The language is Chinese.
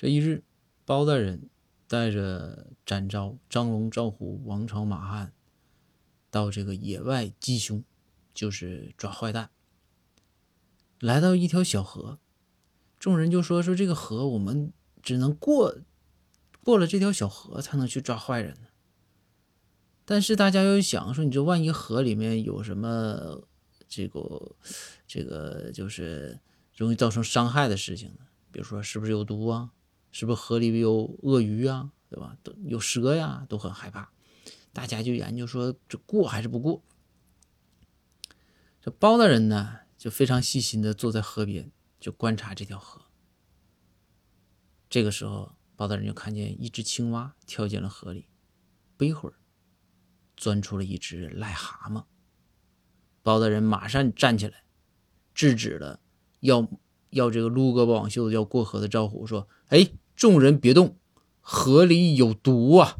这一日，包大人带着展昭、张龙、赵虎、王朝、马汉到这个野外缉凶，就是抓坏蛋。来到一条小河，众人就说：“说这个河，我们只能过过了这条小河，才能去抓坏人呢。”但是大家又想说：“你这万一河里面有什么这个这个，就是容易造成伤害的事情呢？比如说，是不是有毒啊？”是不是河里有鳄鱼啊？对吧？都有蛇呀，都很害怕。大家就研究说，这过还是不过？这包大人呢，就非常细心的坐在河边，就观察这条河。这个时候，包大人就看见一只青蛙跳进了河里，不一会儿，钻出了一只癞蛤蟆。包大人马上站起来，制止了要。要这个撸胳膊挽袖子要过河的赵虎说：“哎，众人别动，河里有毒啊！”